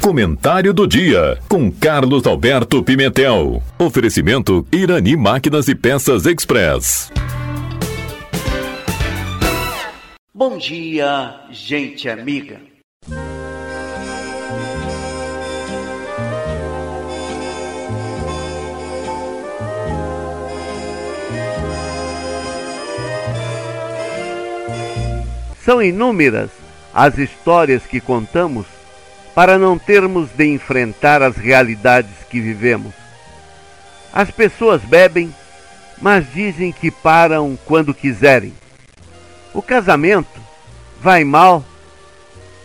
Comentário do dia com Carlos Alberto Pimentel. Oferecimento Irani Máquinas e Peças Express. Bom dia, gente amiga. São inúmeras as histórias que contamos para não termos de enfrentar as realidades que vivemos. As pessoas bebem, mas dizem que param quando quiserem. O casamento vai mal,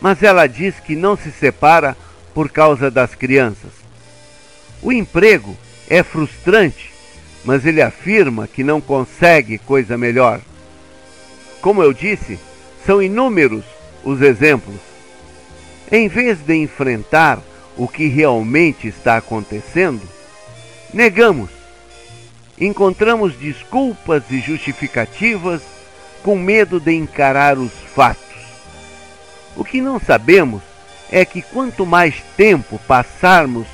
mas ela diz que não se separa por causa das crianças. O emprego é frustrante, mas ele afirma que não consegue coisa melhor. Como eu disse, são inúmeros os exemplos. Em vez de enfrentar o que realmente está acontecendo, negamos. Encontramos desculpas e justificativas com medo de encarar os fatos. O que não sabemos é que quanto mais tempo passarmos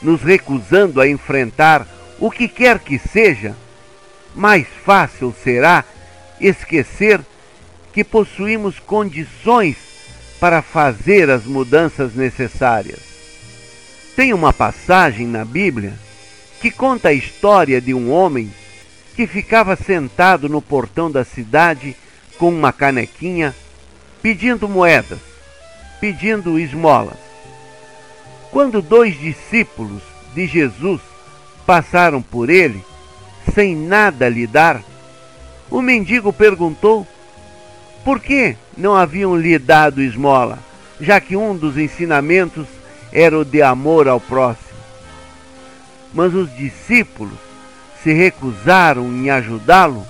nos recusando a enfrentar o que quer que seja, mais fácil será esquecer que possuímos condições para fazer as mudanças necessárias. Tem uma passagem na Bíblia que conta a história de um homem que ficava sentado no portão da cidade com uma canequinha, pedindo moedas, pedindo esmolas. Quando dois discípulos de Jesus passaram por ele, sem nada lhe dar, o mendigo perguntou por que não haviam lhe dado esmola, já que um dos ensinamentos era o de amor ao próximo? Mas os discípulos se recusaram em ajudá-lo,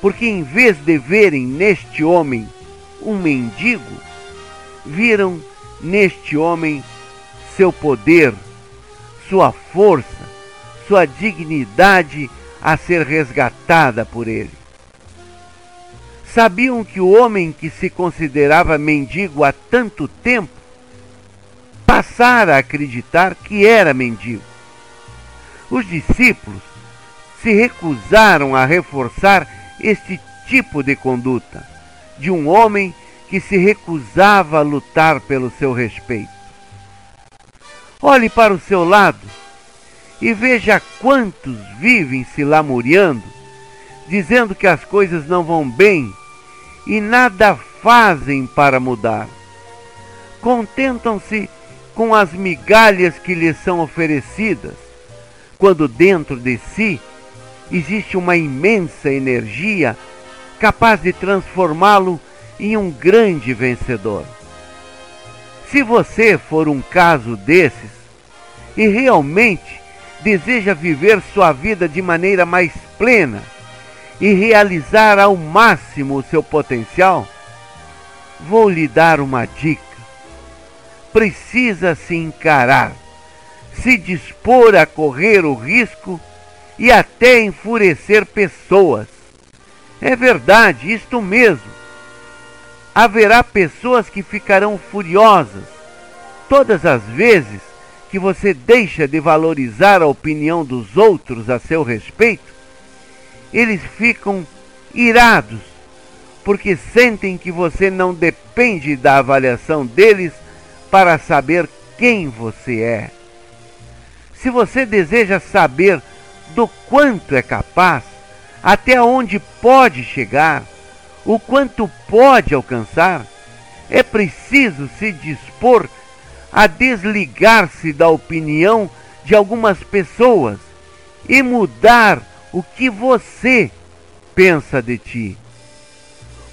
porque em vez de verem neste homem um mendigo, viram neste homem seu poder, sua força, sua dignidade a ser resgatada por ele. Sabiam que o homem que se considerava mendigo há tanto tempo passara a acreditar que era mendigo. Os discípulos se recusaram a reforçar este tipo de conduta de um homem que se recusava a lutar pelo seu respeito. Olhe para o seu lado e veja quantos vivem se lamuriando, dizendo que as coisas não vão bem e nada fazem para mudar. Contentam-se com as migalhas que lhes são oferecidas, quando dentro de si existe uma imensa energia capaz de transformá-lo em um grande vencedor. Se você for um caso desses e realmente deseja viver sua vida de maneira mais plena, e realizar ao máximo o seu potencial, vou lhe dar uma dica. Precisa se encarar, se dispor a correr o risco e até enfurecer pessoas. É verdade, isto mesmo. Haverá pessoas que ficarão furiosas todas as vezes que você deixa de valorizar a opinião dos outros a seu respeito eles ficam irados, porque sentem que você não depende da avaliação deles para saber quem você é. Se você deseja saber do quanto é capaz, até onde pode chegar, o quanto pode alcançar, é preciso se dispor a desligar-se da opinião de algumas pessoas e mudar o que você pensa de ti.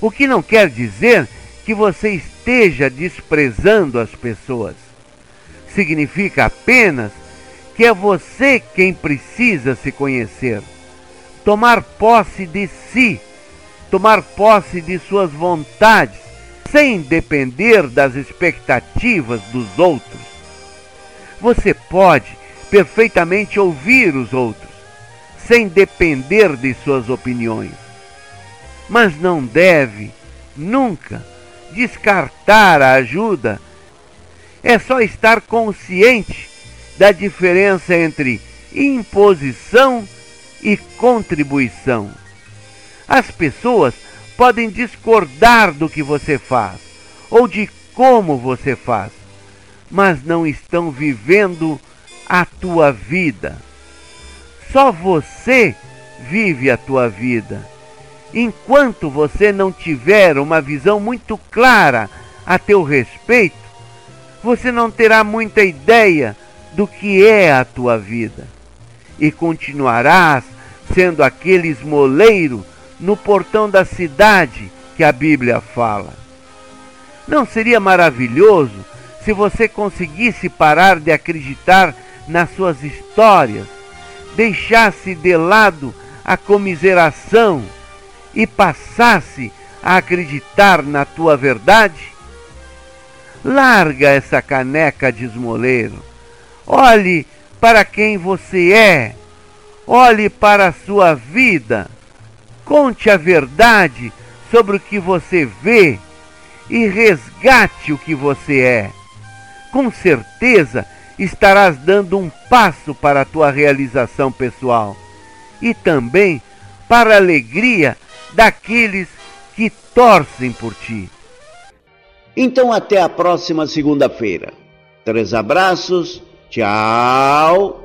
O que não quer dizer que você esteja desprezando as pessoas. Significa apenas que é você quem precisa se conhecer, tomar posse de si, tomar posse de suas vontades, sem depender das expectativas dos outros. Você pode perfeitamente ouvir os outros sem depender de suas opiniões. Mas não deve, nunca, descartar a ajuda. É só estar consciente da diferença entre imposição e contribuição. As pessoas podem discordar do que você faz ou de como você faz, mas não estão vivendo a tua vida. Só você vive a tua vida. Enquanto você não tiver uma visão muito clara a teu respeito, você não terá muita ideia do que é a tua vida e continuarás sendo aquele esmoleiro no portão da cidade que a Bíblia fala. Não seria maravilhoso se você conseguisse parar de acreditar nas suas histórias, deixasse de lado a comiseração e passasse a acreditar na tua verdade? Larga essa caneca de esmoleiro. Olhe para quem você é. Olhe para a sua vida. Conte a verdade sobre o que você vê e resgate o que você é. Com certeza estarás dando um passo para a tua realização pessoal e também para a alegria daqueles que torcem por ti. Então, até a próxima segunda-feira. Três abraços, tchau.